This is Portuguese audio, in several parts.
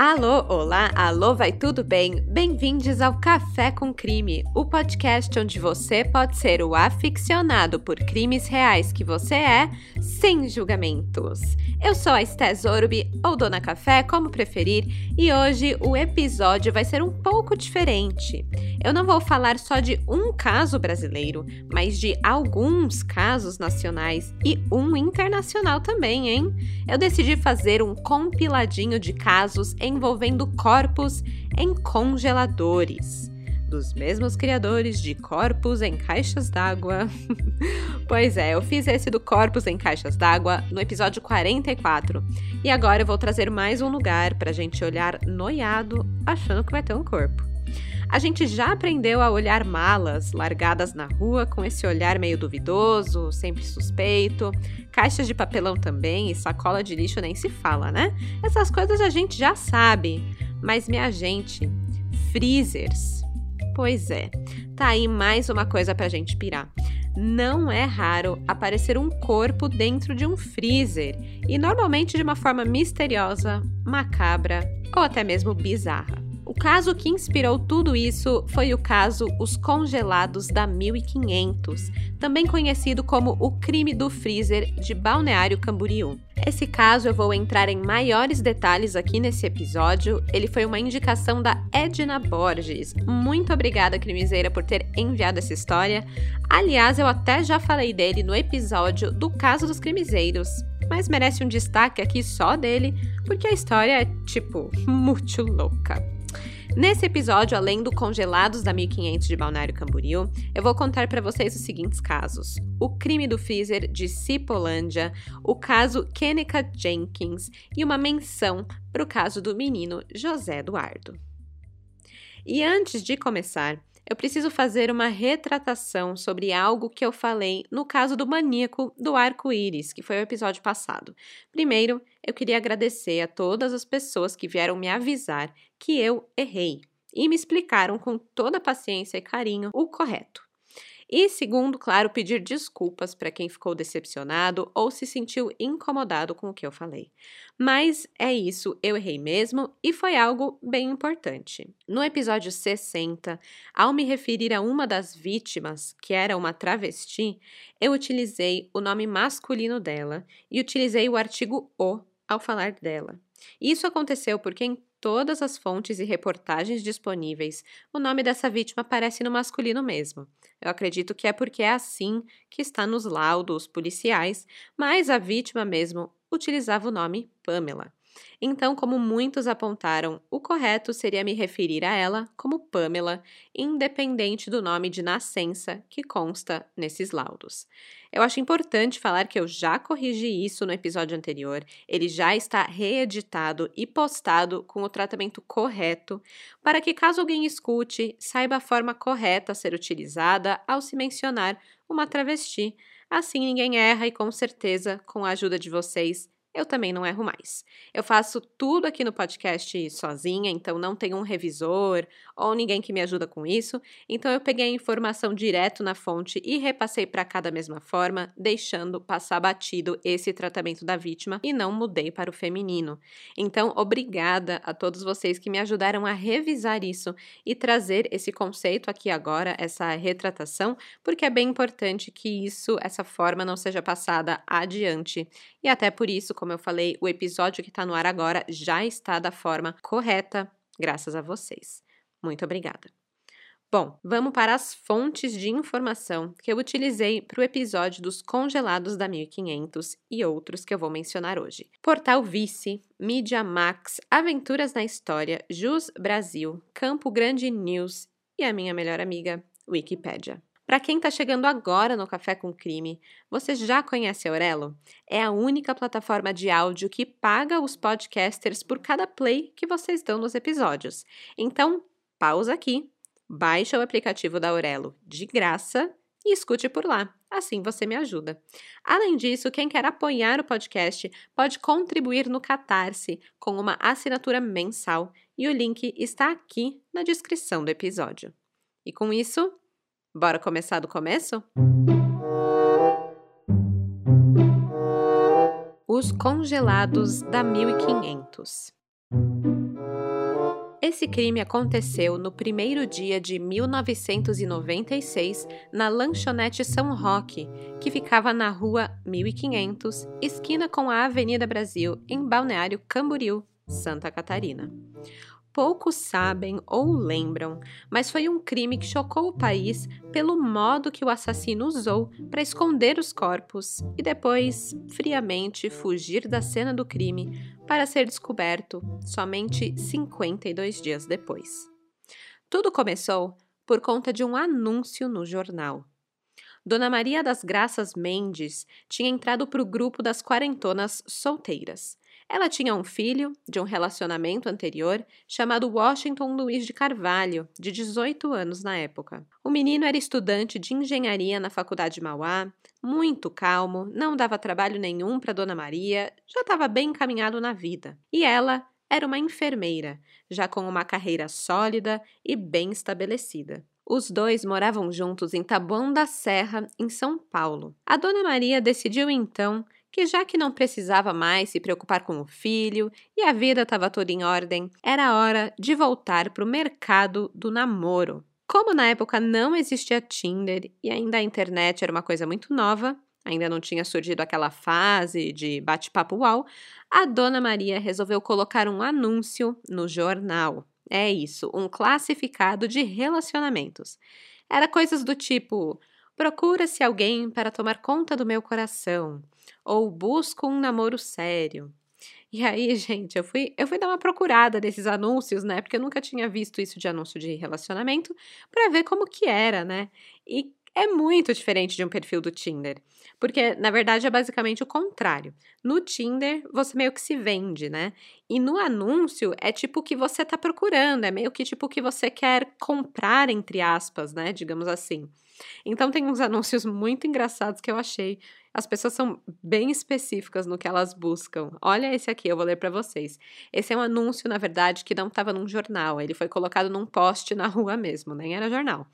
Alô, olá, alô, vai tudo bem? Bem-vindos ao Café com Crime, o podcast onde você pode ser o aficionado por crimes reais que você é, sem julgamentos. Eu sou a Estés Orbi, ou Dona Café, como preferir, e hoje o episódio vai ser um pouco diferente. Eu não vou falar só de um caso brasileiro, mas de alguns casos nacionais e um internacional também, hein? Eu decidi fazer um compiladinho de casos envolvendo corpos em congeladores. Dos mesmos criadores de corpos em caixas d'água. pois é, eu fiz esse do corpos em caixas d'água no episódio 44. E agora eu vou trazer mais um lugar pra gente olhar noiado, achando que vai ter um corpo. A gente já aprendeu a olhar malas largadas na rua com esse olhar meio duvidoso, sempre suspeito. Caixas de papelão também e sacola de lixo nem se fala, né? Essas coisas a gente já sabe. Mas, minha gente, freezers. Pois é, tá aí mais uma coisa pra gente pirar. Não é raro aparecer um corpo dentro de um freezer e normalmente de uma forma misteriosa, macabra ou até mesmo bizarra. Caso que inspirou tudo isso foi o caso Os Congelados da 1500, também conhecido como o crime do freezer de Balneário Camboriú. Esse caso eu vou entrar em maiores detalhes aqui nesse episódio. Ele foi uma indicação da Edna Borges. Muito obrigada, crimiseira, por ter enviado essa história. Aliás, eu até já falei dele no episódio do caso dos crimizeiros mas merece um destaque aqui só dele, porque a história é, tipo, muito louca. Nesse episódio, além do Congelados da 1500 de Balneário Camboriú, eu vou contar para vocês os seguintes casos: o crime do freezer de Cipolândia, o caso Kenica Jenkins e uma menção para o caso do menino José Eduardo. E antes de começar, eu preciso fazer uma retratação sobre algo que eu falei no caso do maníaco do arco-íris, que foi o episódio passado. Primeiro, eu queria agradecer a todas as pessoas que vieram me avisar que eu errei e me explicaram com toda paciência e carinho o correto. E segundo, claro, pedir desculpas para quem ficou decepcionado ou se sentiu incomodado com o que eu falei. Mas é isso, eu errei mesmo e foi algo bem importante. No episódio 60, ao me referir a uma das vítimas, que era uma travesti, eu utilizei o nome masculino dela e utilizei o artigo o ao falar dela. Isso aconteceu porque em todas as fontes e reportagens disponíveis, o nome dessa vítima aparece no masculino mesmo. Eu acredito que é porque é assim que está nos laudos policiais, mas a vítima mesmo utilizava o nome Pamela. Então, como muitos apontaram, o correto seria me referir a ela como Pamela, independente do nome de nascença que consta nesses laudos. Eu acho importante falar que eu já corrigi isso no episódio anterior, ele já está reeditado e postado com o tratamento correto, para que, caso alguém escute, saiba a forma correta a ser utilizada ao se mencionar uma travesti. Assim ninguém erra e, com certeza, com a ajuda de vocês, eu também não erro mais. Eu faço tudo aqui no podcast sozinha, então não tenho um revisor ou ninguém que me ajuda com isso. Então eu peguei a informação direto na fonte e repassei para cá da mesma forma, deixando passar batido esse tratamento da vítima e não mudei para o feminino. Então, obrigada a todos vocês que me ajudaram a revisar isso e trazer esse conceito aqui agora, essa retratação, porque é bem importante que isso, essa forma não seja passada adiante. E até por isso, como eu falei, o episódio que está no ar agora já está da forma correta, graças a vocês. Muito obrigada. Bom, vamos para as fontes de informação que eu utilizei para o episódio dos congelados da 1500 e outros que eu vou mencionar hoje. Portal Vice, Mídia Max, Aventuras na História, Jus Brasil, Campo Grande News e a minha melhor amiga, Wikipédia. Para quem está chegando agora no Café com Crime, você já conhece a Aurelo? É a única plataforma de áudio que paga os podcasters por cada play que vocês dão nos episódios. Então, pausa aqui, baixa o aplicativo da Aurelo de graça e escute por lá. Assim você me ajuda. Além disso, quem quer apoiar o podcast pode contribuir no Catarse com uma assinatura mensal e o link está aqui na descrição do episódio. E com isso, Bora começar do começo? Os congelados da 1500. Esse crime aconteceu no primeiro dia de 1996 na lanchonete São Roque, que ficava na rua 1500, esquina com a Avenida Brasil, em Balneário Camboriú, Santa Catarina poucos sabem ou lembram, mas foi um crime que chocou o país pelo modo que o assassino usou para esconder os corpos e depois, friamente, fugir da cena do crime para ser descoberto somente 52 dias depois. Tudo começou por conta de um anúncio no jornal. Dona Maria das Graças Mendes tinha entrado para o grupo das quarentonas solteiras ela tinha um filho de um relacionamento anterior chamado Washington Luiz de Carvalho, de 18 anos na época. O menino era estudante de engenharia na Faculdade de Mauá, muito calmo, não dava trabalho nenhum para Dona Maria, já estava bem encaminhado na vida. E ela era uma enfermeira, já com uma carreira sólida e bem estabelecida. Os dois moravam juntos em Taboão da Serra, em São Paulo. A Dona Maria decidiu então que já que não precisava mais se preocupar com o filho e a vida estava toda em ordem, era hora de voltar para o mercado do namoro. Como na época não existia Tinder e ainda a internet era uma coisa muito nova, ainda não tinha surgido aquela fase de bate-papo uau, a dona Maria resolveu colocar um anúncio no jornal. É isso, um classificado de relacionamentos. Era coisas do tipo: procura-se alguém para tomar conta do meu coração ou busco um namoro sério. E aí, gente, eu fui, eu fui dar uma procurada desses anúncios, né? Porque eu nunca tinha visto isso de anúncio de relacionamento, para ver como que era, né? E é muito diferente de um perfil do Tinder. Porque, na verdade, é basicamente o contrário. No Tinder, você meio que se vende, né? E no anúncio, é tipo o que você tá procurando, é meio que tipo o que você quer comprar, entre aspas, né? Digamos assim. Então, tem uns anúncios muito engraçados que eu achei as pessoas são bem específicas no que elas buscam. Olha esse aqui, eu vou ler para vocês. Esse é um anúncio, na verdade, que não estava num jornal, ele foi colocado num poste na rua mesmo, nem era jornal.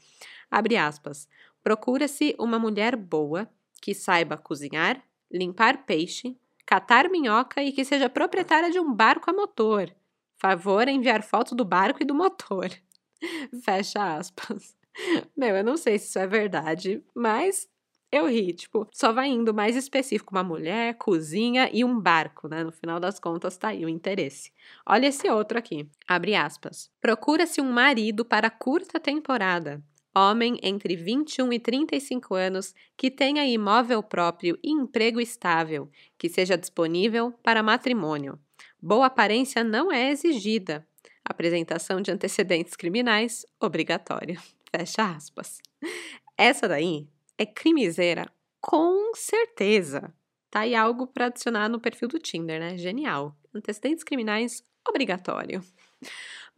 Abre aspas. Procura-se uma mulher boa que saiba cozinhar, limpar peixe, catar minhoca e que seja proprietária de um barco a motor. Favor enviar foto do barco e do motor. Fecha aspas. Meu, eu não sei se isso é verdade, mas eu ri, tipo, só vai indo mais específico, uma mulher, cozinha e um barco, né? No final das contas tá aí o interesse. Olha esse outro aqui, abre aspas. Procura-se um marido para curta temporada. Homem entre 21 e 35 anos que tenha imóvel próprio e emprego estável, que seja disponível para matrimônio. Boa aparência não é exigida. Apresentação de antecedentes criminais obrigatória. Fecha aspas. Essa daí é crimiseira, com certeza. Tá aí algo para adicionar no perfil do Tinder, né? Genial. Antecedentes criminais obrigatório.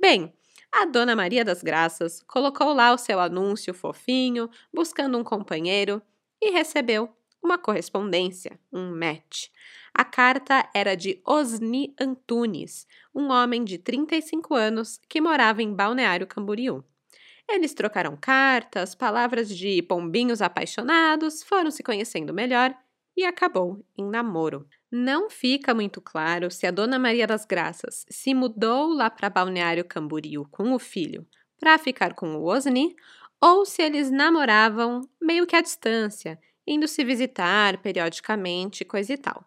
Bem, a dona Maria das Graças colocou lá o seu anúncio fofinho, buscando um companheiro, e recebeu uma correspondência, um match. A carta era de Osni Antunes, um homem de 35 anos que morava em Balneário Camboriú. Eles trocaram cartas, palavras de pombinhos apaixonados, foram se conhecendo melhor e acabou em namoro. Não fica muito claro se a Dona Maria das Graças se mudou lá para Balneário Camboriú com o filho para ficar com o Osni ou se eles namoravam meio que à distância indo se visitar periodicamente, coisa e tal.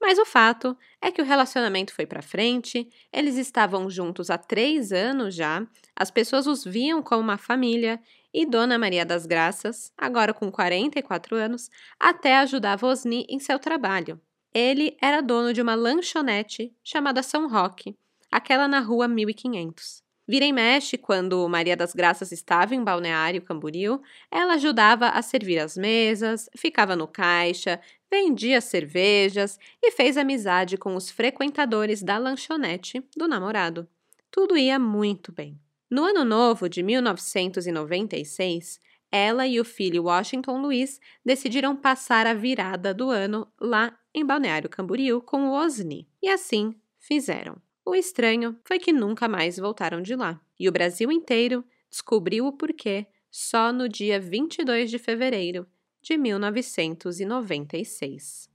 Mas o fato é que o relacionamento foi para frente, eles estavam juntos há três anos já, as pessoas os viam como uma família e Dona Maria das Graças, agora com 44 anos, até ajudava Osni em seu trabalho. Ele era dono de uma lanchonete chamada São Roque, aquela na rua 1500. Vira e mexe, quando Maria das Graças estava em Balneário Camboriú, ela ajudava a servir as mesas, ficava no caixa, vendia cervejas e fez amizade com os frequentadores da lanchonete do namorado. Tudo ia muito bem. No ano novo de 1996, ela e o filho Washington Luiz decidiram passar a virada do ano lá em Balneário Camboriú com o Osni. E assim fizeram. O estranho foi que nunca mais voltaram de lá, e o Brasil inteiro descobriu o porquê só no dia 22 de fevereiro de 1996.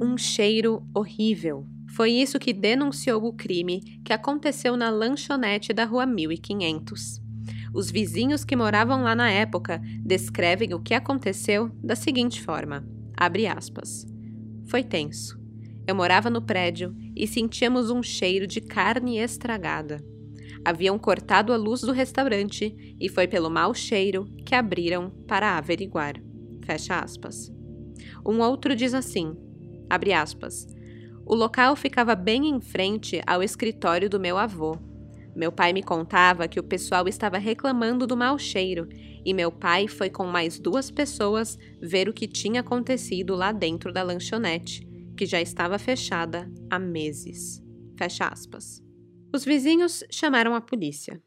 Um cheiro horrível. Foi isso que denunciou o crime que aconteceu na lanchonete da rua 1500. Os vizinhos que moravam lá na época descrevem o que aconteceu da seguinte forma: abre aspas. Foi tenso. Eu morava no prédio e sentíamos um cheiro de carne estragada. Haviam cortado a luz do restaurante e foi pelo mau cheiro que abriram para averiguar. Fecha aspas. Um outro diz assim: abre aspas. O local ficava bem em frente ao escritório do meu avô. Meu pai me contava que o pessoal estava reclamando do mau cheiro e meu pai foi com mais duas pessoas ver o que tinha acontecido lá dentro da lanchonete, que já estava fechada há meses. Fecha aspas. Os vizinhos chamaram a polícia.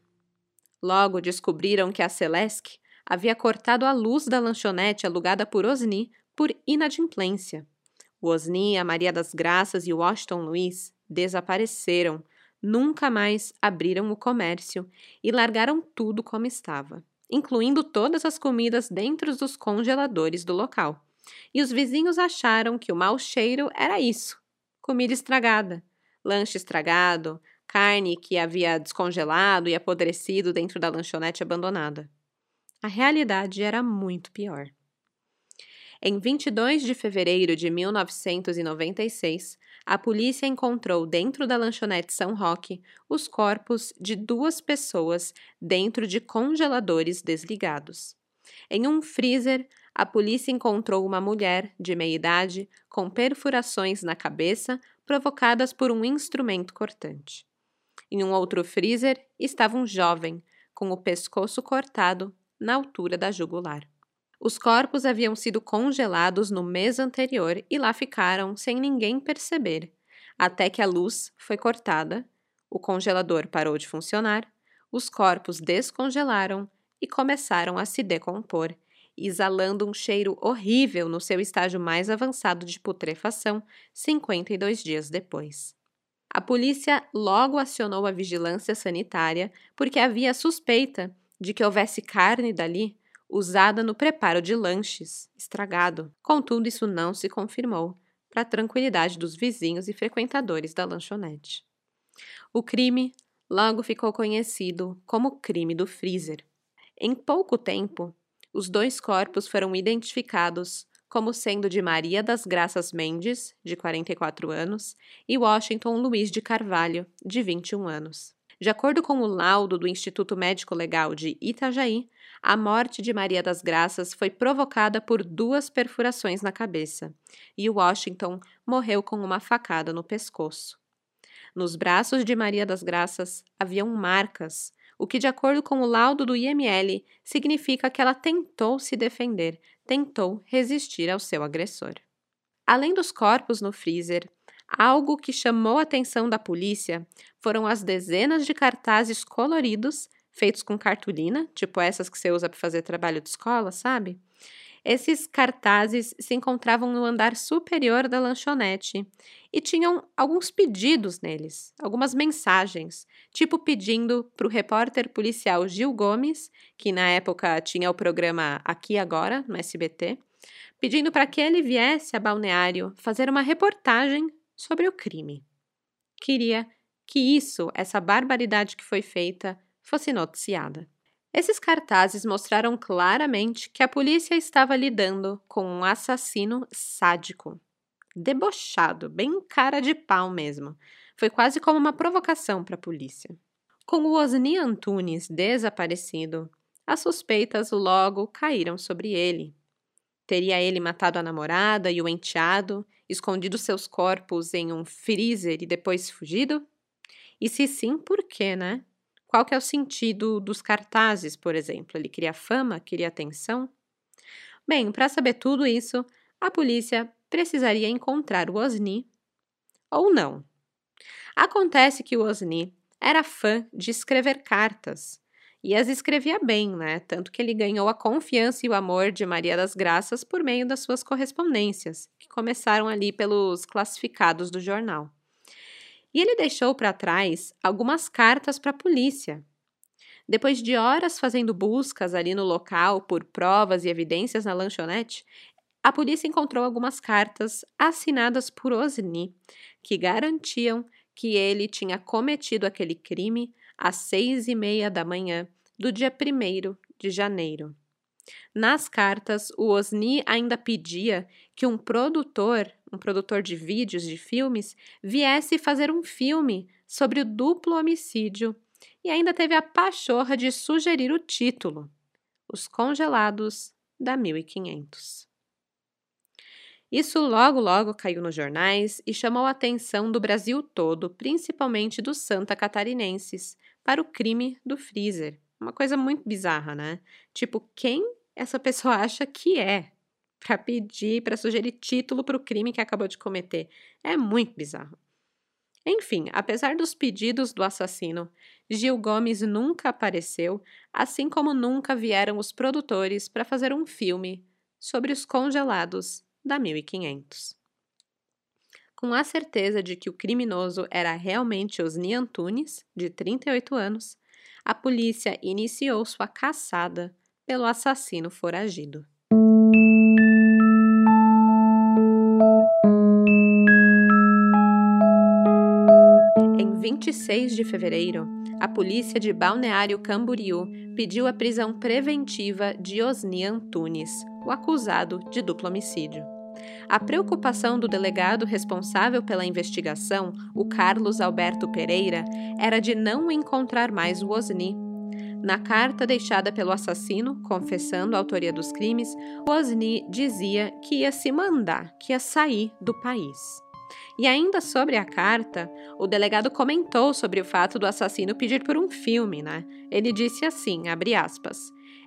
Logo descobriram que a Celeste havia cortado a luz da lanchonete alugada por Osni por inadimplência. O Osni, a Maria das Graças e o Washington Luiz desapareceram, nunca mais abriram o comércio e largaram tudo como estava, incluindo todas as comidas dentro dos congeladores do local. E os vizinhos acharam que o mau cheiro era isso: comida estragada, lanche estragado, carne que havia descongelado e apodrecido dentro da lanchonete abandonada. A realidade era muito pior. Em 22 de fevereiro de 1996, a polícia encontrou dentro da lanchonete São Roque os corpos de duas pessoas dentro de congeladores desligados. Em um freezer, a polícia encontrou uma mulher de meia idade com perfurações na cabeça provocadas por um instrumento cortante. Em um outro freezer estava um jovem, com o pescoço cortado na altura da jugular. Os corpos haviam sido congelados no mês anterior e lá ficaram sem ninguém perceber, até que a luz foi cortada, o congelador parou de funcionar, os corpos descongelaram e começaram a se decompor, exalando um cheiro horrível no seu estágio mais avançado de putrefação 52 dias depois. A polícia logo acionou a vigilância sanitária porque havia suspeita de que houvesse carne dali usada no preparo de lanches, estragado. Contudo, isso não se confirmou, para a tranquilidade dos vizinhos e frequentadores da lanchonete. O crime logo ficou conhecido como crime do freezer. Em pouco tempo, os dois corpos foram identificados como sendo de Maria das Graças Mendes, de 44 anos, e Washington Luiz de Carvalho, de 21 anos. De acordo com o laudo do Instituto Médico Legal de Itajaí, a morte de Maria das Graças foi provocada por duas perfurações na cabeça, e Washington morreu com uma facada no pescoço. Nos braços de Maria das Graças haviam marcas, o que, de acordo com o laudo do IML, significa que ela tentou se defender, tentou resistir ao seu agressor. Além dos corpos no freezer, algo que chamou a atenção da polícia foram as dezenas de cartazes coloridos feitos com cartolina, tipo essas que você usa para fazer trabalho de escola, sabe? Esses cartazes se encontravam no andar superior da lanchonete e tinham alguns pedidos neles, algumas mensagens, tipo pedindo para o repórter policial Gil Gomes, que na época tinha o programa Aqui Agora, no SBT, pedindo para que ele viesse a Balneário fazer uma reportagem sobre o crime. Queria que isso, essa barbaridade que foi feita, fosse noticiada. Esses cartazes mostraram claramente que a polícia estava lidando com um assassino sádico. Debochado, bem cara de pau mesmo. Foi quase como uma provocação para a polícia. Com o Osni Antunes desaparecido, as suspeitas logo caíram sobre ele. Teria ele matado a namorada e o enteado, escondido seus corpos em um freezer e depois fugido? E se sim, por quê, né? Qual que é o sentido dos cartazes, por exemplo? Ele queria fama, queria atenção? Bem, para saber tudo isso, a polícia precisaria encontrar o Osni ou não. Acontece que o Osni era fã de escrever cartas e as escrevia bem, né? Tanto que ele ganhou a confiança e o amor de Maria das Graças por meio das suas correspondências, que começaram ali pelos classificados do jornal. E ele deixou para trás algumas cartas para a polícia. Depois de horas fazendo buscas ali no local por provas e evidências na lanchonete, a polícia encontrou algumas cartas assinadas por Osni que garantiam que ele tinha cometido aquele crime às seis e meia da manhã do dia 1 de janeiro. Nas cartas, o Osni ainda pedia que um produtor, um produtor de vídeos, de filmes, viesse fazer um filme sobre o duplo homicídio e ainda teve a pachorra de sugerir o título: Os Congelados da 1500. Isso logo logo caiu nos jornais e chamou a atenção do Brasil todo, principalmente dos santa catarinenses, para o crime do freezer. Uma coisa muito bizarra, né? Tipo, quem essa pessoa acha que é para pedir, para sugerir título para o crime que acabou de cometer? É muito bizarro. Enfim, apesar dos pedidos do assassino, Gil Gomes nunca apareceu, assim como nunca vieram os produtores para fazer um filme sobre os congelados da 1500. Com a certeza de que o criminoso era realmente Osni Antunes, de 38 anos, a polícia iniciou sua caçada pelo assassino foragido. Em 26 de fevereiro, a polícia de Balneário Camboriú pediu a prisão preventiva de Osni Antunes, o acusado de duplo homicídio. A preocupação do delegado responsável pela investigação, o Carlos Alberto Pereira, era de não encontrar mais o Osni. Na carta deixada pelo assassino, confessando a autoria dos crimes, Osni dizia que ia se mandar, que ia sair do país. E ainda sobre a carta, o delegado comentou sobre o fato do assassino pedir por um filme, né? Ele disse assim, abre aspas: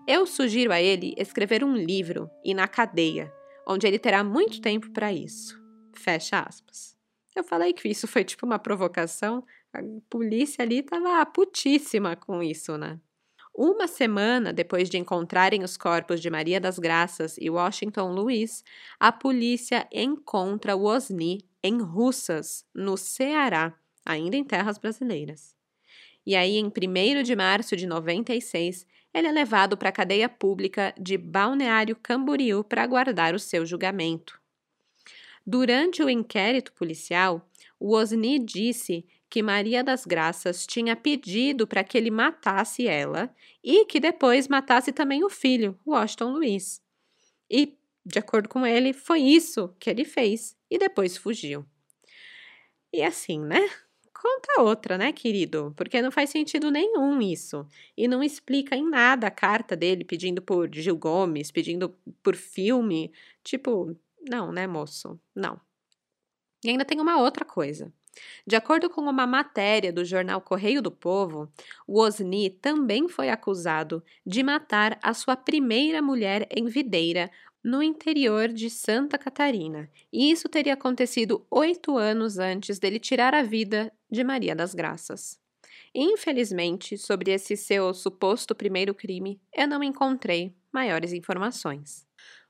"Eu sugiro a ele escrever um livro e na cadeia onde ele terá muito tempo para isso. Fecha aspas. Eu falei que isso foi tipo uma provocação, a polícia ali estava putíssima com isso, né? Uma semana depois de encontrarem os corpos de Maria das Graças e Washington Luiz, a polícia encontra o Osni em Russas, no Ceará, ainda em terras brasileiras. E aí, em 1 de março de 96, ele é levado para a cadeia pública de Balneário Camboriú para aguardar o seu julgamento. Durante o inquérito policial, o Osni disse que Maria das Graças tinha pedido para que ele matasse ela e que depois matasse também o filho, Washington Luiz. E, de acordo com ele, foi isso que ele fez e depois fugiu. E assim, né? Conta outra, né, querido? Porque não faz sentido nenhum isso. E não explica em nada a carta dele pedindo por Gil Gomes, pedindo por filme. Tipo, não, né, moço? Não. E ainda tem uma outra coisa. De acordo com uma matéria do jornal Correio do Povo, o Osni também foi acusado de matar a sua primeira mulher em videira no interior de Santa Catarina, e isso teria acontecido oito anos antes dele tirar a vida de Maria das Graças. Infelizmente, sobre esse seu suposto primeiro crime, eu não encontrei maiores informações.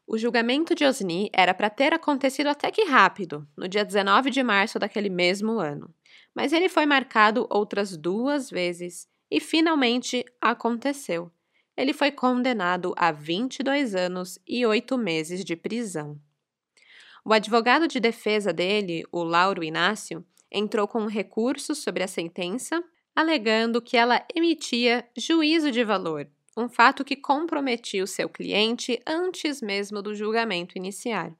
O julgamento de Osni era para ter acontecido até que rápido, no dia 19 de março daquele mesmo ano, mas ele foi marcado outras duas vezes e finalmente aconteceu, ele foi condenado a 22 anos e 8 meses de prisão. O advogado de defesa dele, o Lauro Inácio, entrou com um recurso sobre a sentença, alegando que ela emitia juízo de valor, um fato que comprometia o seu cliente antes mesmo do julgamento iniciar.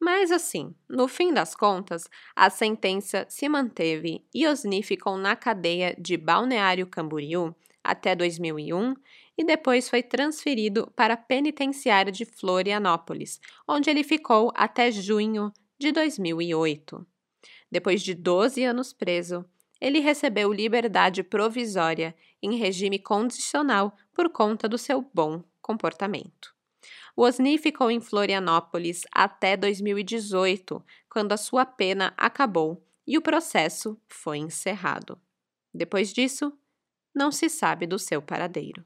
Mas assim, no fim das contas, a sentença se manteve e Osni ficou na cadeia de Balneário Camboriú até 2001 e depois foi transferido para a penitenciária de Florianópolis, onde ele ficou até junho de 2008. Depois de 12 anos preso, ele recebeu liberdade provisória em regime condicional por conta do seu bom comportamento. O Osni ficou em Florianópolis até 2018, quando a sua pena acabou e o processo foi encerrado. Depois disso, não se sabe do seu paradeiro.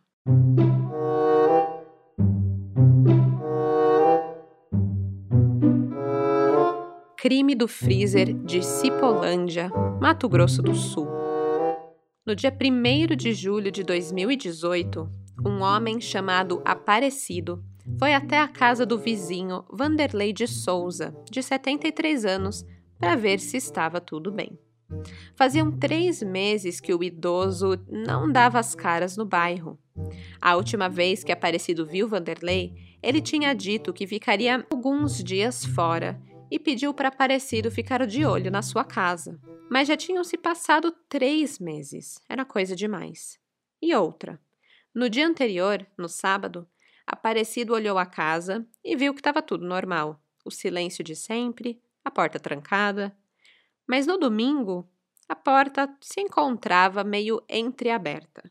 Crime do freezer de Cipolândia, Mato Grosso do Sul. No dia 1 de julho de 2018, um homem chamado Aparecido foi até a casa do vizinho Vanderlei de Souza, de 73 anos, para ver se estava tudo bem. Faziam três meses que o idoso não dava as caras no bairro. A última vez que Aparecido viu Vanderlei, ele tinha dito que ficaria alguns dias fora e pediu para Aparecido ficar de olho na sua casa. Mas já tinham se passado três meses, era coisa demais. E outra. No dia anterior, no sábado, Aparecido olhou a casa e viu que estava tudo normal. O silêncio de sempre, a porta trancada, mas no domingo, a porta se encontrava meio entreaberta.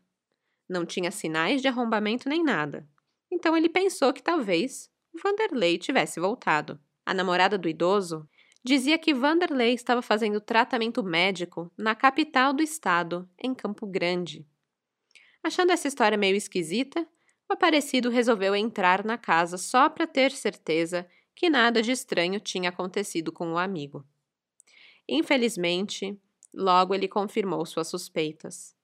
Não tinha sinais de arrombamento nem nada. Então ele pensou que talvez Vanderlei tivesse voltado. A namorada do idoso dizia que Vanderlei estava fazendo tratamento médico na capital do estado, em Campo Grande. Achando essa história meio esquisita, o aparecido resolveu entrar na casa só para ter certeza que nada de estranho tinha acontecido com o amigo. Infelizmente, logo ele confirmou suas suspeitas.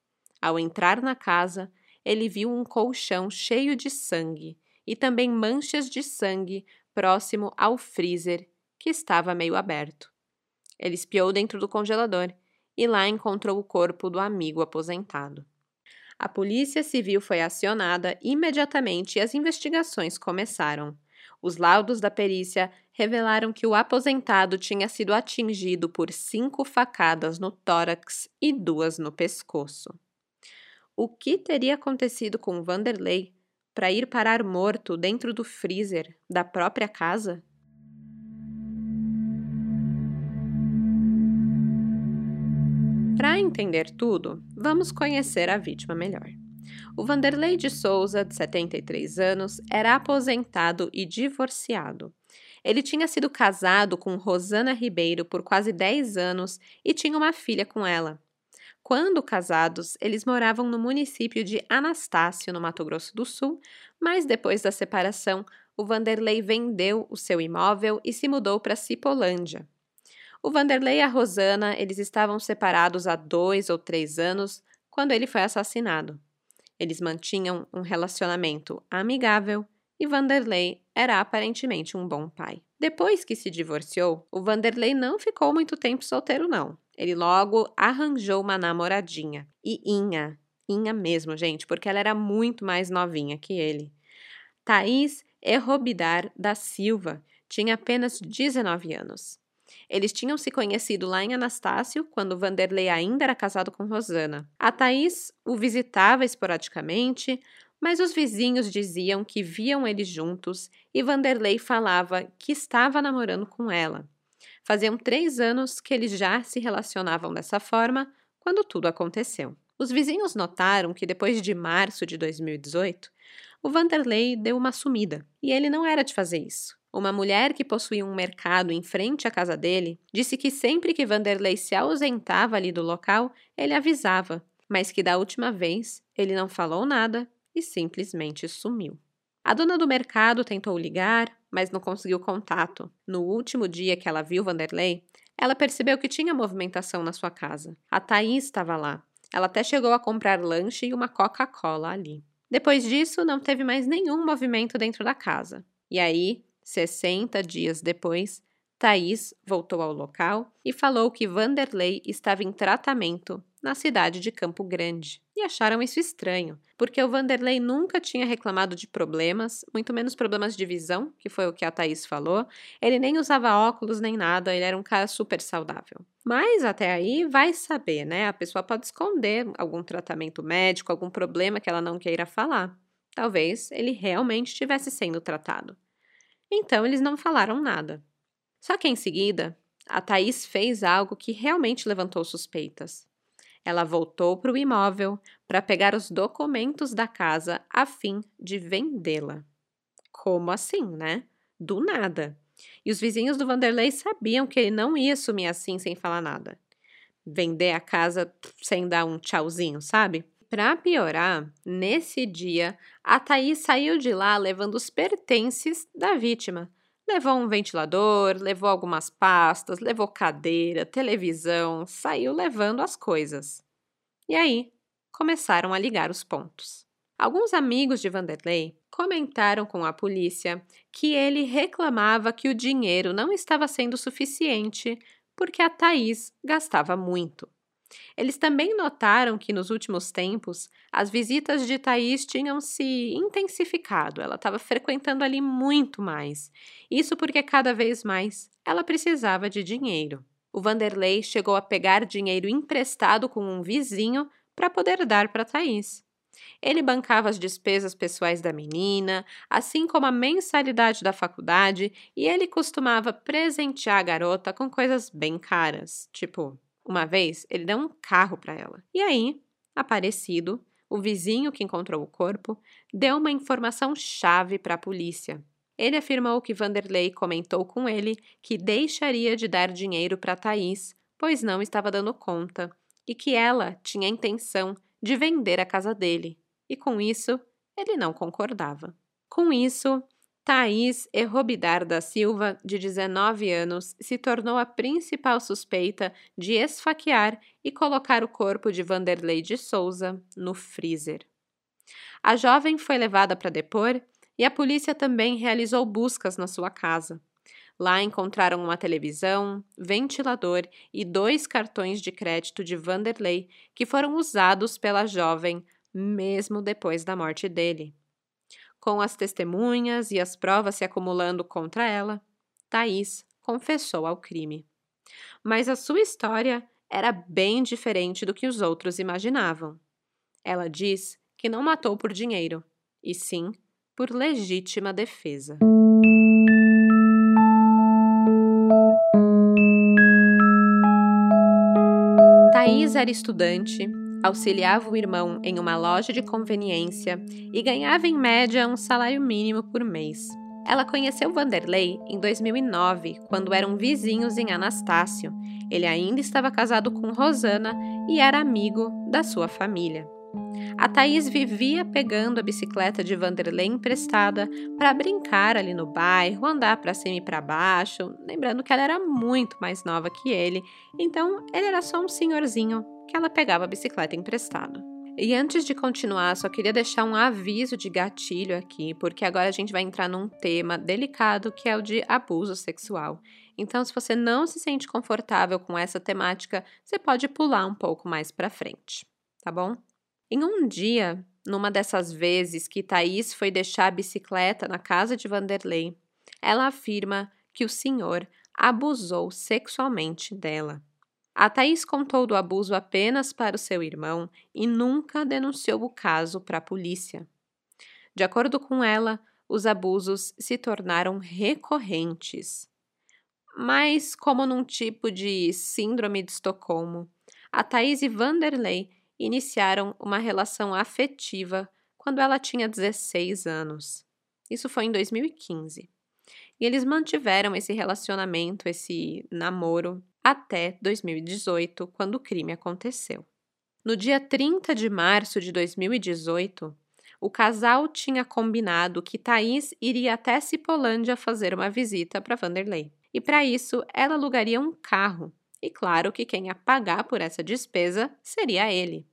Ao entrar na casa, ele viu um colchão cheio de sangue e também manchas de sangue próximo ao freezer, que estava meio aberto. Ele espiou dentro do congelador e lá encontrou o corpo do amigo aposentado. A polícia civil foi acionada imediatamente e as investigações começaram. Os laudos da perícia revelaram que o aposentado tinha sido atingido por cinco facadas no tórax e duas no pescoço. O que teria acontecido com Vanderlei para ir parar morto dentro do freezer da própria casa? Para entender tudo, vamos conhecer a vítima melhor. O Vanderlei de Souza, de 73 anos, era aposentado e divorciado. Ele tinha sido casado com Rosana Ribeiro por quase 10 anos e tinha uma filha com ela. Quando casados, eles moravam no município de Anastácio, no Mato Grosso do Sul, mas depois da separação, o Vanderlei vendeu o seu imóvel e se mudou para Cipolândia. O Vanderlei e a Rosana, eles estavam separados há dois ou três anos quando ele foi assassinado. Eles mantinham um relacionamento amigável e Vanderlei era aparentemente um bom pai. Depois que se divorciou, o Vanderlei não ficou muito tempo solteiro, não. Ele logo arranjou uma namoradinha. E Inha, Inha mesmo, gente, porque ela era muito mais novinha que ele. Thaís Errobidar da Silva tinha apenas 19 anos. Eles tinham se conhecido lá em Anastácio, quando Vanderlei ainda era casado com Rosana. A Thaís o visitava esporadicamente, mas os vizinhos diziam que viam eles juntos e Vanderlei falava que estava namorando com ela. Faziam três anos que eles já se relacionavam dessa forma quando tudo aconteceu. Os vizinhos notaram que depois de março de 2018, o Vanderlei deu uma sumida e ele não era de fazer isso. Uma mulher que possuía um mercado em frente à casa dele disse que sempre que Vanderlei se ausentava ali do local, ele avisava, mas que da última vez ele não falou nada e simplesmente sumiu. A dona do mercado tentou ligar, mas não conseguiu contato. No último dia que ela viu Vanderlei, ela percebeu que tinha movimentação na sua casa. A Thaís estava lá. Ela até chegou a comprar lanche e uma Coca-Cola ali. Depois disso, não teve mais nenhum movimento dentro da casa. E aí, 60 dias depois, Thaís voltou ao local e falou que Vanderlei estava em tratamento na cidade de Campo Grande. E acharam isso estranho, porque o Vanderlei nunca tinha reclamado de problemas, muito menos problemas de visão, que foi o que a Thaís falou. Ele nem usava óculos nem nada, ele era um cara super saudável. Mas até aí vai saber, né? A pessoa pode esconder algum tratamento médico, algum problema que ela não queira falar. Talvez ele realmente estivesse sendo tratado. Então eles não falaram nada. Só que em seguida, a Thaís fez algo que realmente levantou suspeitas. Ela voltou para o imóvel para pegar os documentos da casa a fim de vendê-la. Como assim, né? Do nada. E os vizinhos do Vanderlei sabiam que ele não ia sumir assim sem falar nada. Vender a casa sem dar um tchauzinho, sabe? Para piorar, nesse dia, a Thaís saiu de lá levando os pertences da vítima. Levou um ventilador, levou algumas pastas, levou cadeira, televisão, saiu levando as coisas. E aí, começaram a ligar os pontos. Alguns amigos de Vanderlei comentaram com a polícia que ele reclamava que o dinheiro não estava sendo suficiente porque a Thaís gastava muito. Eles também notaram que nos últimos tempos as visitas de Thaís tinham se intensificado, ela estava frequentando ali muito mais. Isso porque cada vez mais ela precisava de dinheiro. O Vanderlei chegou a pegar dinheiro emprestado com um vizinho para poder dar para Thaís. Ele bancava as despesas pessoais da menina, assim como a mensalidade da faculdade, e ele costumava presentear a garota com coisas bem caras, tipo uma vez, ele deu um carro para ela. E aí, Aparecido, o vizinho que encontrou o corpo, deu uma informação chave para a polícia. Ele afirmou que Vanderlei comentou com ele que deixaria de dar dinheiro para Thaís, pois não estava dando conta, e que ela tinha a intenção de vender a casa dele. E com isso, ele não concordava. Com isso, Thaís Errobidar da Silva, de 19 anos, se tornou a principal suspeita de esfaquear e colocar o corpo de Vanderlei de Souza no freezer. A jovem foi levada para depor e a polícia também realizou buscas na sua casa. Lá encontraram uma televisão, ventilador e dois cartões de crédito de Vanderlei que foram usados pela jovem mesmo depois da morte dele. Com as testemunhas e as provas se acumulando contra ela, Thaís confessou ao crime. Mas a sua história era bem diferente do que os outros imaginavam. Ela diz que não matou por dinheiro, e sim por legítima defesa. Thaís era estudante auxiliava o irmão em uma loja de conveniência e ganhava em média um salário mínimo por mês. Ela conheceu Vanderlei em 2009, quando eram vizinhos em Anastácio. Ele ainda estava casado com Rosana e era amigo da sua família. A Thaís vivia pegando a bicicleta de Vanderlei emprestada para brincar ali no bairro, andar para cima e para baixo, lembrando que ela era muito mais nova que ele, então ele era só um senhorzinho ela pegava a bicicleta emprestado. E antes de continuar, só queria deixar um aviso de gatilho aqui, porque agora a gente vai entrar num tema delicado que é o de abuso sexual. Então, se você não se sente confortável com essa temática, você pode pular um pouco mais para frente, tá bom? Em um dia, numa dessas vezes que Thaís foi deixar a bicicleta na casa de Vanderlei, ela afirma que o senhor abusou sexualmente dela. A Thaís contou do abuso apenas para o seu irmão e nunca denunciou o caso para a polícia. De acordo com ela, os abusos se tornaram recorrentes. Mas, como num tipo de síndrome de Estocolmo, a Thaís e Vanderlei iniciaram uma relação afetiva quando ela tinha 16 anos. Isso foi em 2015. E eles mantiveram esse relacionamento, esse namoro, até 2018, quando o crime aconteceu. No dia 30 de março de 2018, o casal tinha combinado que Thaís iria até Cipolândia fazer uma visita para Vanderlei. E para isso, ela alugaria um carro. E claro que quem ia pagar por essa despesa seria ele.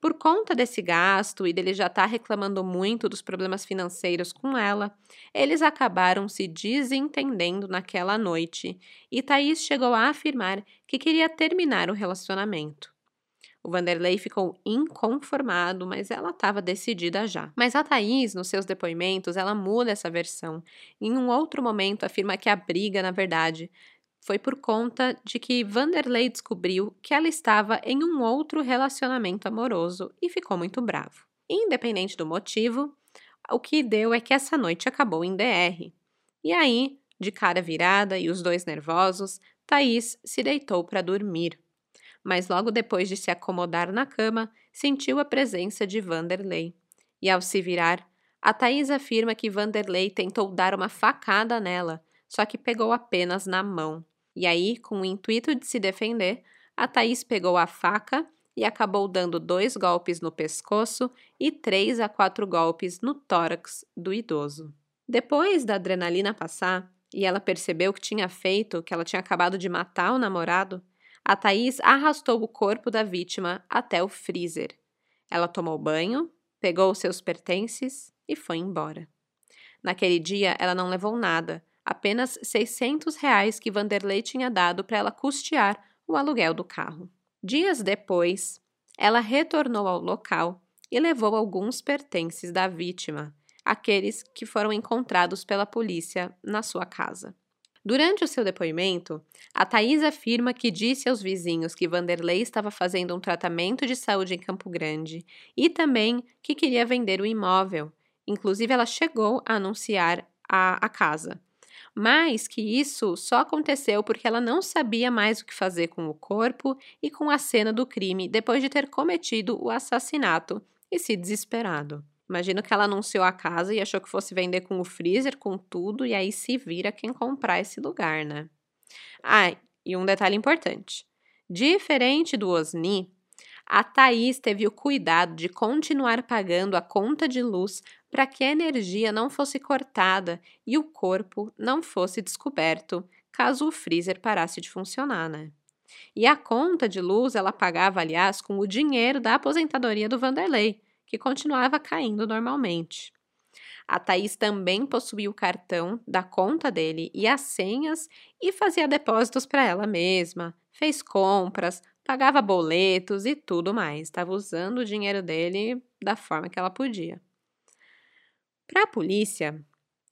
Por conta desse gasto e dele já estar tá reclamando muito dos problemas financeiros com ela, eles acabaram se desentendendo naquela noite e Thaís chegou a afirmar que queria terminar o relacionamento. O Vanderlei ficou inconformado, mas ela estava decidida já. Mas a Thaís, nos seus depoimentos, ela muda essa versão. Em um outro momento, afirma que a briga, na verdade, foi por conta de que Vanderlei descobriu que ela estava em um outro relacionamento amoroso e ficou muito bravo. Independente do motivo, o que deu é que essa noite acabou em DR. E aí, de cara virada e os dois nervosos, Thaís se deitou para dormir. Mas logo depois de se acomodar na cama, sentiu a presença de Vanderlei. E ao se virar, a Thaís afirma que Vanderlei tentou dar uma facada nela, só que pegou apenas na mão. E aí, com o intuito de se defender, a Thaís pegou a faca e acabou dando dois golpes no pescoço e três a quatro golpes no tórax do idoso. Depois da adrenalina passar e ela percebeu que tinha feito, que ela tinha acabado de matar o namorado, a Thaís arrastou o corpo da vítima até o freezer. Ela tomou banho, pegou seus pertences e foi embora. Naquele dia, ela não levou nada, apenas 600 reais que Vanderlei tinha dado para ela custear o aluguel do carro. Dias depois, ela retornou ao local e levou alguns pertences da vítima, aqueles que foram encontrados pela polícia na sua casa. Durante o seu depoimento, a Thais afirma que disse aos vizinhos que Vanderlei estava fazendo um tratamento de saúde em Campo Grande e também que queria vender o imóvel. Inclusive, ela chegou a anunciar a, a casa. Mas que isso só aconteceu porque ela não sabia mais o que fazer com o corpo e com a cena do crime depois de ter cometido o assassinato e se desesperado. Imagino que ela anunciou a casa e achou que fosse vender com o freezer, com tudo, e aí se vira quem comprar esse lugar, né? Ah, e um detalhe importante. Diferente do Osni, a Thaís teve o cuidado de continuar pagando a conta de luz para que a energia não fosse cortada e o corpo não fosse descoberto caso o freezer parasse de funcionar, né? E a conta de luz ela pagava, aliás, com o dinheiro da aposentadoria do Vanderlei, que continuava caindo normalmente. A Thaís também possuía o cartão da conta dele e as senhas e fazia depósitos para ela mesma, fez compras, pagava boletos e tudo mais. Estava usando o dinheiro dele da forma que ela podia. Para a polícia,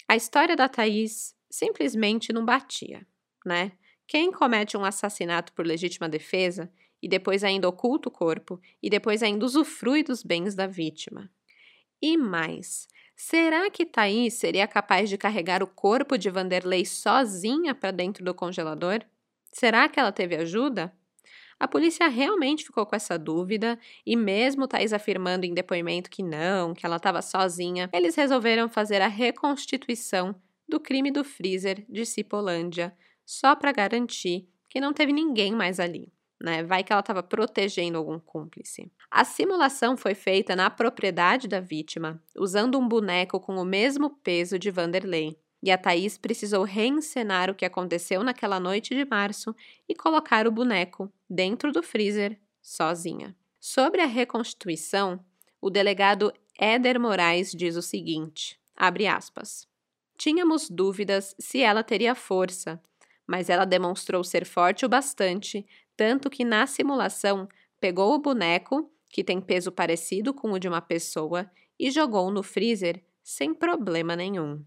a história da Thaís simplesmente não batia, né? Quem comete um assassinato por legítima defesa e depois ainda oculta o corpo, e depois ainda usufrui dos bens da vítima. E mais, será que Thaís seria capaz de carregar o corpo de Vanderlei sozinha para dentro do congelador? Será que ela teve ajuda? A polícia realmente ficou com essa dúvida e, mesmo Thais afirmando em depoimento que não, que ela estava sozinha, eles resolveram fazer a reconstituição do crime do freezer de Cipolândia, só para garantir que não teve ninguém mais ali né? Vai que ela estava protegendo algum cúmplice. A simulação foi feita na propriedade da vítima, usando um boneco com o mesmo peso de Vanderlei. E a Thaís precisou reencenar o que aconteceu naquela noite de março e colocar o boneco dentro do freezer sozinha. Sobre a reconstituição, o delegado Éder Moraes diz o seguinte: abre aspas. Tínhamos dúvidas se ela teria força, mas ela demonstrou ser forte o bastante tanto que na simulação pegou o boneco, que tem peso parecido com o de uma pessoa, e jogou no freezer sem problema nenhum.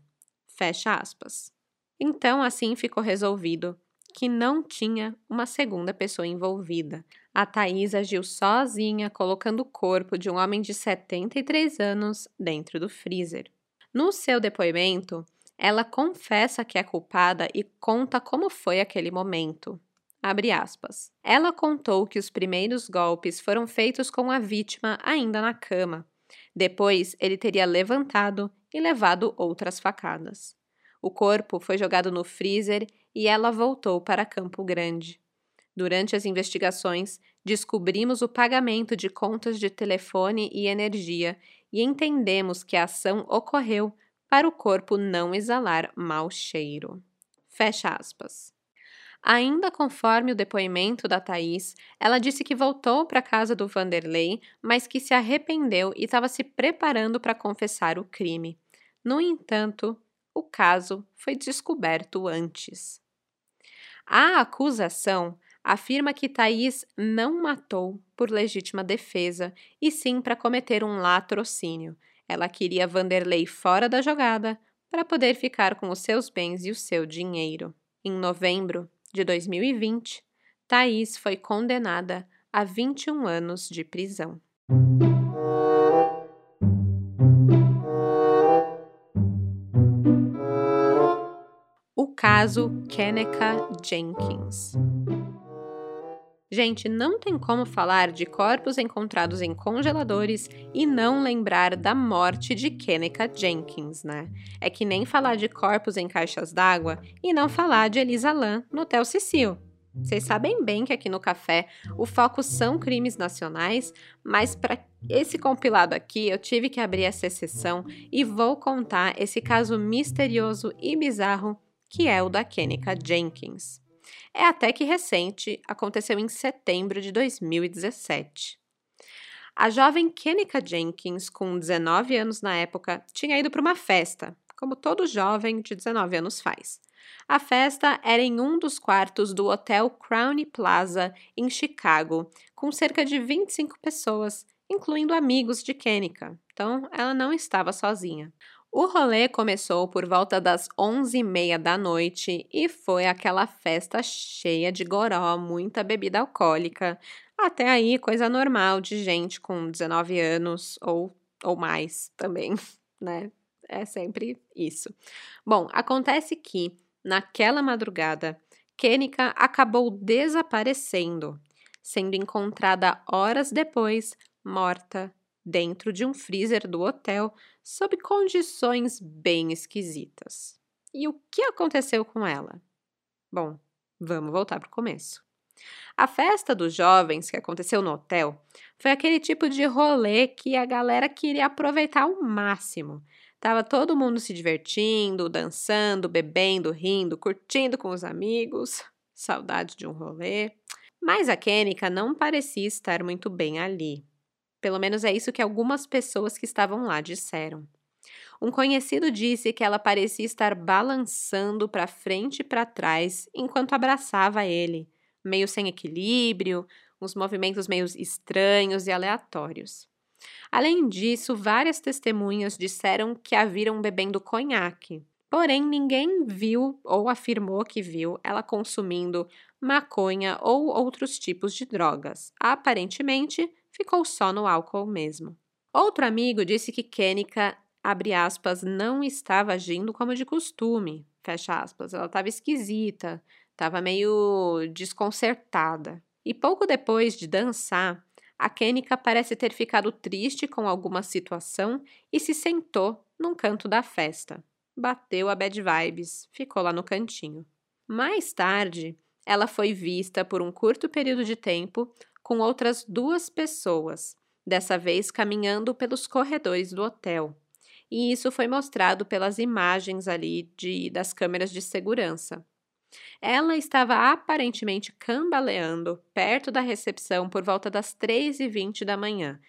Fecha aspas. Então, assim ficou resolvido que não tinha uma segunda pessoa envolvida. A Thais agiu sozinha, colocando o corpo de um homem de 73 anos dentro do freezer. No seu depoimento, ela confessa que é culpada e conta como foi aquele momento. Abre aspas. Ela contou que os primeiros golpes foram feitos com a vítima ainda na cama. Depois, ele teria levantado e levado outras facadas. O corpo foi jogado no freezer e ela voltou para Campo Grande. Durante as investigações, descobrimos o pagamento de contas de telefone e energia e entendemos que a ação ocorreu para o corpo não exalar mau cheiro. Fecha aspas. Ainda conforme o depoimento da Thaís, ela disse que voltou para a casa do Vanderlei, mas que se arrependeu e estava se preparando para confessar o crime. No entanto, o caso foi descoberto antes. A acusação afirma que Thaís não matou por legítima defesa, e sim para cometer um latrocínio. Ela queria Vanderlei fora da jogada para poder ficar com os seus bens e o seu dinheiro. Em novembro, de 2020, Thaís foi condenada a 21 anos de prisão. O caso Kenneka Jenkins. Gente, não tem como falar de corpos encontrados em congeladores e não lembrar da morte de Kenneka Jenkins, né? É que nem falar de corpos em caixas d'água e não falar de Elisa Lam no Hotel Cecil. Vocês sabem bem que aqui no café o foco são crimes nacionais, mas para esse compilado aqui eu tive que abrir essa exceção e vou contar esse caso misterioso e bizarro que é o da Kenneka Jenkins é até que recente, aconteceu em setembro de 2017. A jovem Kenika Jenkins, com 19 anos na época, tinha ido para uma festa, como todo jovem de 19 anos faz. A festa era em um dos quartos do Hotel Crown Plaza, em Chicago, com cerca de 25 pessoas, incluindo amigos de Kenika. Então, ela não estava sozinha. O rolê começou por volta das 11h30 da noite e foi aquela festa cheia de goró, muita bebida alcoólica, até aí, coisa normal de gente com 19 anos ou, ou mais também, né? É sempre isso. Bom, acontece que, naquela madrugada, Kenika acabou desaparecendo, sendo encontrada horas depois, morta, dentro de um freezer do hotel, sob condições bem esquisitas. E o que aconteceu com ela? Bom, vamos voltar para o começo. A festa dos jovens que aconteceu no hotel foi aquele tipo de rolê que a galera queria aproveitar ao máximo. Tava todo mundo se divertindo, dançando, bebendo, rindo, curtindo com os amigos. Saudade de um rolê. Mas a Kênica não parecia estar muito bem ali. Pelo menos é isso que algumas pessoas que estavam lá disseram. Um conhecido disse que ela parecia estar balançando para frente e para trás enquanto abraçava ele meio sem equilíbrio, uns movimentos meio estranhos e aleatórios. Além disso, várias testemunhas disseram que a viram bebendo conhaque. Porém, ninguém viu ou afirmou que viu ela consumindo maconha ou outros tipos de drogas. Aparentemente, ficou só no álcool mesmo. Outro amigo disse que Kenika, abre aspas, não estava agindo como de costume, fecha aspas. Ela estava esquisita, Estava meio desconcertada. E pouco depois de dançar, a Kênica parece ter ficado triste com alguma situação e se sentou num canto da festa. Bateu a bad vibes, ficou lá no cantinho. Mais tarde, ela foi vista por um curto período de tempo com outras duas pessoas, dessa vez caminhando pelos corredores do hotel. E isso foi mostrado pelas imagens ali de, das câmeras de segurança. Ela estava aparentemente cambaleando perto da recepção por volta das 3h20 da manhã.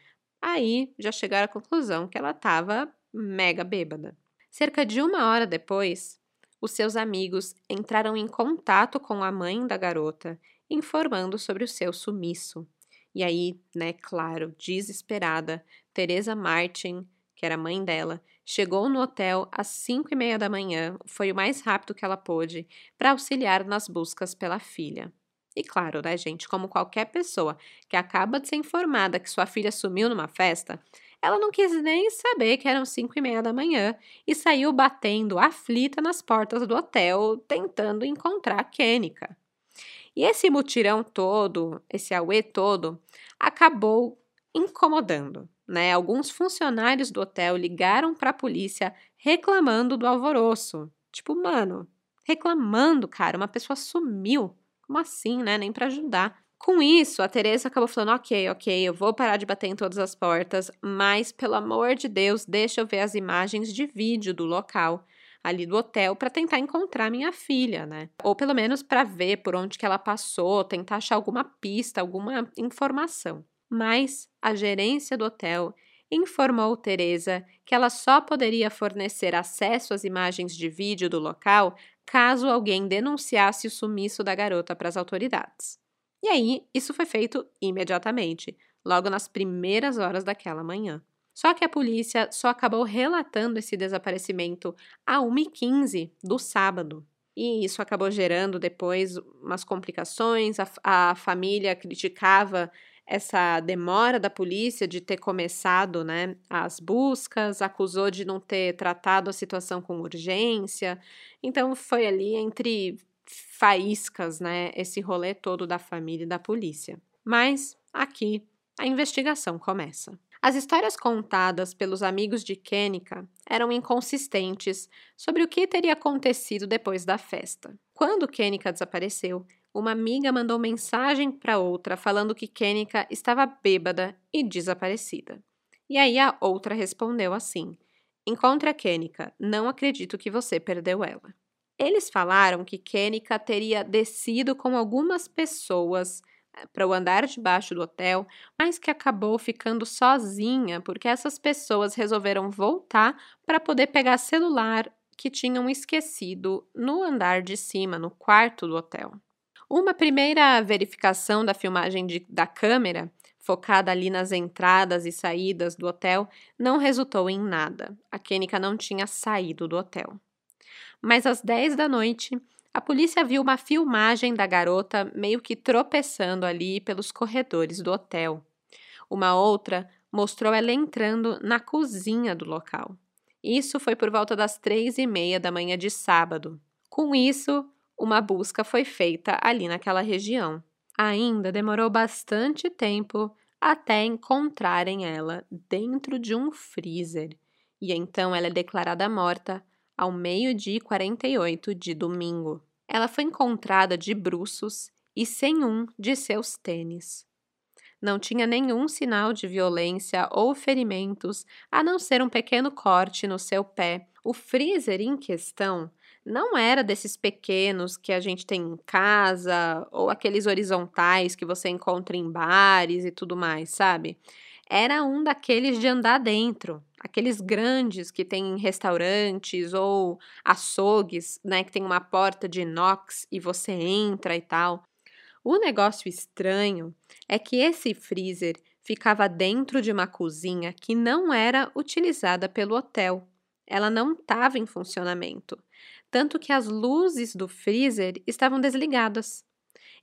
Aí já chegaram à conclusão que ela estava mega bêbada. Cerca de uma hora depois, os seus amigos entraram em contato com a mãe da garota, informando sobre o seu sumiço. E aí, né, claro, desesperada, Teresa Martin que era mãe dela, chegou no hotel às cinco e meia da manhã, foi o mais rápido que ela pôde, para auxiliar nas buscas pela filha. E claro, né, gente, como qualquer pessoa que acaba de ser informada que sua filha sumiu numa festa, ela não quis nem saber que eram cinco e meia da manhã e saiu batendo aflita nas portas do hotel, tentando encontrar a Kênica. E esse mutirão todo, esse auê todo, acabou incomodando né? Alguns funcionários do hotel ligaram para a polícia reclamando do alvoroço. Tipo, mano, reclamando, cara, uma pessoa sumiu. Como assim, né? Nem para ajudar. Com isso, a Teresa acabou falando: ok, ok, eu vou parar de bater em todas as portas, mas pelo amor de Deus, deixa eu ver as imagens de vídeo do local ali do hotel para tentar encontrar minha filha, né? Ou pelo menos para ver por onde que ela passou, tentar achar alguma pista, alguma informação mas a gerência do hotel informou Teresa que ela só poderia fornecer acesso às imagens de vídeo do local caso alguém denunciasse o sumiço da garota para as autoridades. E aí, isso foi feito imediatamente, logo nas primeiras horas daquela manhã. Só que a polícia só acabou relatando esse desaparecimento a 1h15 do sábado. E isso acabou gerando depois umas complicações. A, a família criticava essa demora da polícia de ter começado né, as buscas, acusou de não ter tratado a situação com urgência. Então foi ali entre faíscas, né, esse rolê todo da família e da polícia. Mas aqui a investigação começa. As histórias contadas pelos amigos de Kênica eram inconsistentes sobre o que teria acontecido depois da festa. Quando Kênica desapareceu, uma amiga mandou mensagem para outra falando que Kênica estava bêbada e desaparecida. E aí a outra respondeu assim: Encontre a Kênica, não acredito que você perdeu ela. Eles falaram que Kênica teria descido com algumas pessoas para o andar de baixo do hotel, mas que acabou ficando sozinha porque essas pessoas resolveram voltar para poder pegar celular que tinham esquecido no andar de cima, no quarto do hotel. Uma primeira verificação da filmagem de, da câmera, focada ali nas entradas e saídas do hotel, não resultou em nada. A Kenika não tinha saído do hotel. Mas às 10 da noite, a polícia viu uma filmagem da garota meio que tropeçando ali pelos corredores do hotel. Uma outra mostrou ela entrando na cozinha do local. Isso foi por volta das três e meia da manhã de sábado. Com isso, uma busca foi feita ali naquela região. Ainda demorou bastante tempo até encontrarem ela dentro de um freezer, e então ela é declarada morta ao meio-dia e 48 de domingo. Ela foi encontrada de bruços e sem um de seus tênis. Não tinha nenhum sinal de violência ou ferimentos, a não ser um pequeno corte no seu pé. O freezer em questão não era desses pequenos que a gente tem em casa ou aqueles horizontais que você encontra em bares e tudo mais, sabe? Era um daqueles de andar dentro, aqueles grandes que tem em restaurantes ou açougues, né, que tem uma porta de inox e você entra e tal. O negócio estranho é que esse freezer ficava dentro de uma cozinha que não era utilizada pelo hotel. Ela não estava em funcionamento tanto que as luzes do freezer estavam desligadas.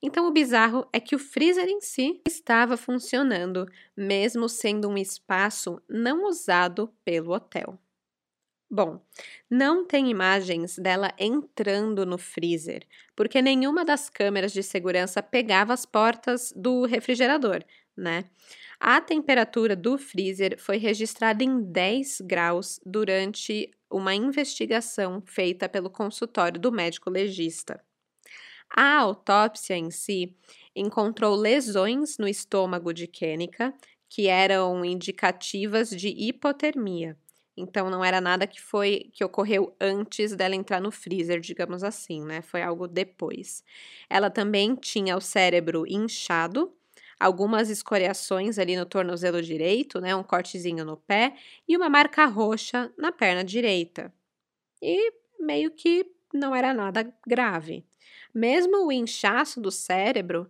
Então, o bizarro é que o freezer em si estava funcionando, mesmo sendo um espaço não usado pelo hotel. Bom, não tem imagens dela entrando no freezer, porque nenhuma das câmeras de segurança pegava as portas do refrigerador, né? A temperatura do freezer foi registrada em 10 graus durante uma investigação feita pelo consultório do médico legista. A autópsia em si encontrou lesões no estômago de Kenika que eram indicativas de hipotermia. Então não era nada que foi que ocorreu antes dela entrar no freezer, digamos assim, né? Foi algo depois. Ela também tinha o cérebro inchado algumas escoriações ali no tornozelo direito, né, um cortezinho no pé e uma marca roxa na perna direita. E meio que não era nada grave. Mesmo o inchaço do cérebro,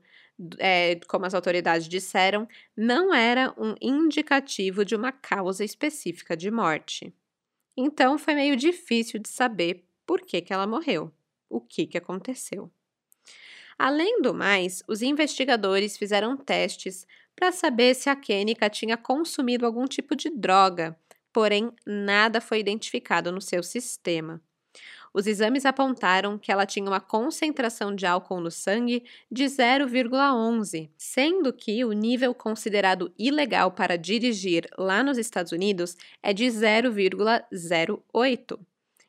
é, como as autoridades disseram, não era um indicativo de uma causa específica de morte. Então foi meio difícil de saber por que, que ela morreu, o que, que aconteceu. Além do mais, os investigadores fizeram testes para saber se a Kenika tinha consumido algum tipo de droga, porém nada foi identificado no seu sistema. Os exames apontaram que ela tinha uma concentração de álcool no sangue de 0,11, sendo que o nível considerado ilegal para dirigir lá nos Estados Unidos é de 0,08.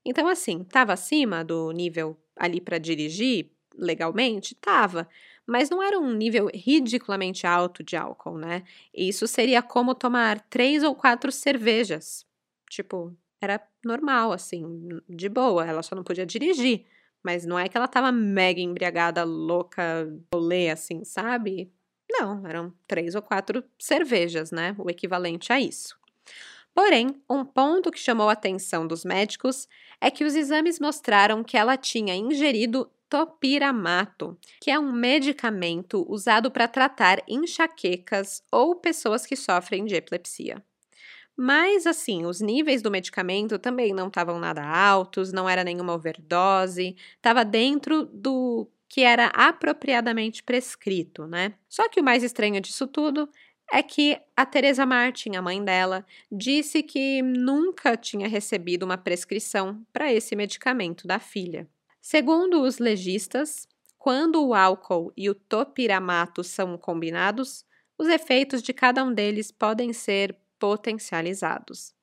Então, assim, estava acima do nível ali para dirigir, legalmente? Tava, mas não era um nível ridiculamente alto de álcool, né? Isso seria como tomar três ou quatro cervejas. Tipo, era normal, assim, de boa, ela só não podia dirigir. Mas não é que ela tava mega embriagada, louca, rolê, assim, sabe? Não, eram três ou quatro cervejas, né? O equivalente a isso. Porém, um ponto que chamou a atenção dos médicos é que os exames mostraram que ela tinha ingerido topiramato, que é um medicamento usado para tratar enxaquecas ou pessoas que sofrem de epilepsia. Mas, assim, os níveis do medicamento também não estavam nada altos, não era nenhuma overdose, estava dentro do que era apropriadamente prescrito, né? Só que o mais estranho disso tudo é que a Teresa Martin, a mãe dela, disse que nunca tinha recebido uma prescrição para esse medicamento da filha. Segundo os legistas, quando o álcool e o topiramato são combinados, os efeitos de cada um deles podem ser potencializados.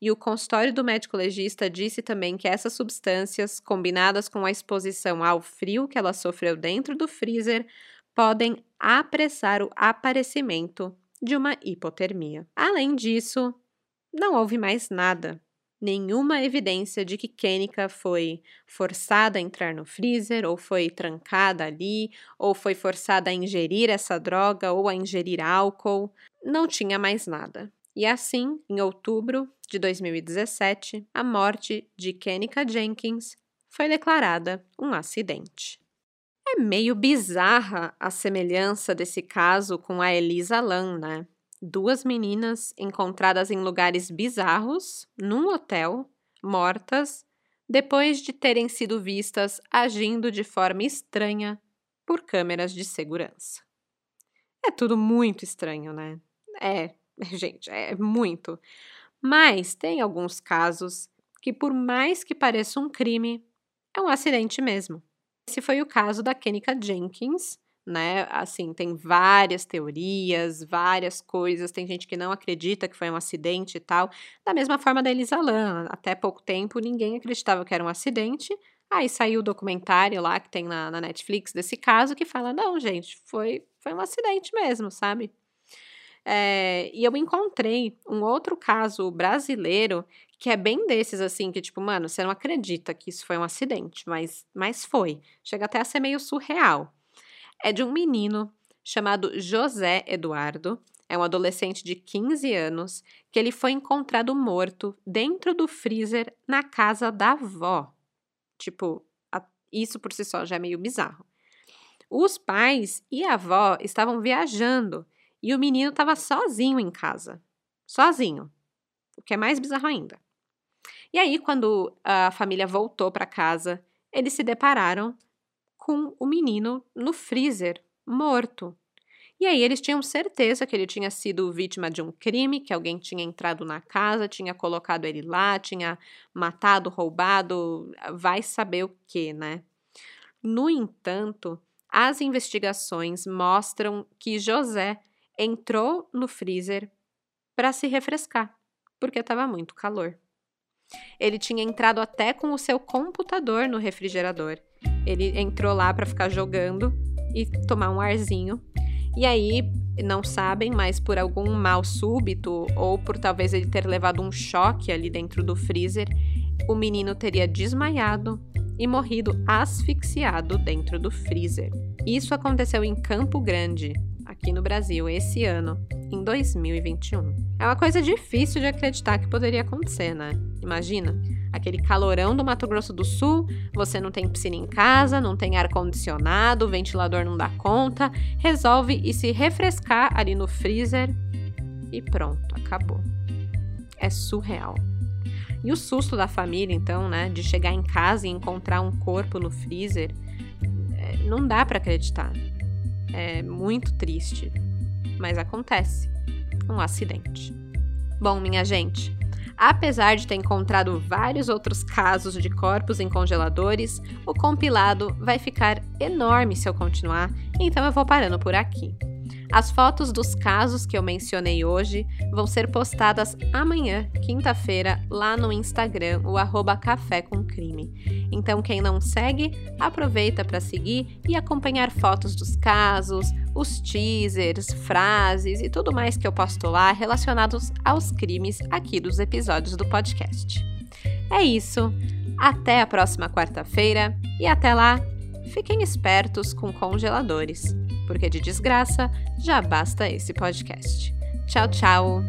E o consultório do médico legista disse também que essas substâncias, combinadas com a exposição ao frio que ela sofreu dentro do freezer, podem apressar o aparecimento de uma hipotermia. Além disso, não houve mais nada nenhuma evidência de que Kenika foi forçada a entrar no freezer, ou foi trancada ali, ou foi forçada a ingerir essa droga ou a ingerir álcool. Não tinha mais nada. E assim, em outubro de 2017, a morte de Kenika Jenkins foi declarada um acidente. É meio bizarra a semelhança desse caso com a Elisa Lam, né? duas meninas encontradas em lugares bizarros, num hotel, mortas, depois de terem sido vistas agindo de forma estranha por câmeras de segurança. É tudo muito estranho, né? É, gente, é muito. Mas tem alguns casos que, por mais que pareça um crime, é um acidente mesmo. Esse foi o caso da Kenika Jenkins, né? Assim, tem várias teorias, várias coisas. Tem gente que não acredita que foi um acidente e tal. Da mesma forma da Elisa Lam. Até pouco tempo ninguém acreditava que era um acidente. Aí saiu o documentário lá que tem na, na Netflix desse caso que fala: não, gente, foi, foi um acidente mesmo, sabe? É, e eu encontrei um outro caso brasileiro que é bem desses, assim, que tipo, mano, você não acredita que isso foi um acidente, mas, mas foi. Chega até a ser meio surreal é de um menino chamado José Eduardo. É um adolescente de 15 anos que ele foi encontrado morto dentro do freezer na casa da avó. Tipo, isso por si só já é meio bizarro. Os pais e a avó estavam viajando e o menino estava sozinho em casa. Sozinho. O que é mais bizarro ainda. E aí, quando a família voltou para casa, eles se depararam com o menino no freezer, morto. E aí eles tinham certeza que ele tinha sido vítima de um crime, que alguém tinha entrado na casa, tinha colocado ele lá, tinha matado, roubado, vai saber o que, né? No entanto, as investigações mostram que José entrou no freezer para se refrescar, porque estava muito calor. Ele tinha entrado até com o seu computador no refrigerador ele entrou lá para ficar jogando e tomar um arzinho. E aí, não sabem, mas por algum mal súbito ou por talvez ele ter levado um choque ali dentro do freezer, o menino teria desmaiado e morrido asfixiado dentro do freezer. Isso aconteceu em Campo Grande, aqui no Brasil, esse ano, em 2021. É uma coisa difícil de acreditar que poderia acontecer, né? Imagina, aquele calorão do Mato Grosso do Sul, você não tem piscina em casa, não tem ar condicionado, o ventilador não dá conta, resolve ir se refrescar ali no freezer e pronto, acabou. É surreal. E o susto da família, então, né, de chegar em casa e encontrar um corpo no freezer, é, não dá para acreditar. É muito triste, mas acontece. Um acidente. Bom, minha gente, apesar de ter encontrado vários outros casos de corpos em congeladores, o compilado vai ficar enorme se eu continuar, então eu vou parando por aqui. As fotos dos casos que eu mencionei hoje vão ser postadas amanhã, quinta-feira, lá no Instagram, o arroba Café com Crime. Então, quem não segue, aproveita para seguir e acompanhar fotos dos casos, os teasers, frases e tudo mais que eu posto lá relacionados aos crimes aqui dos episódios do podcast. É isso. Até a próxima quarta-feira e até lá, fiquem espertos com congeladores porque de desgraça já basta esse podcast. Tchau, tchau!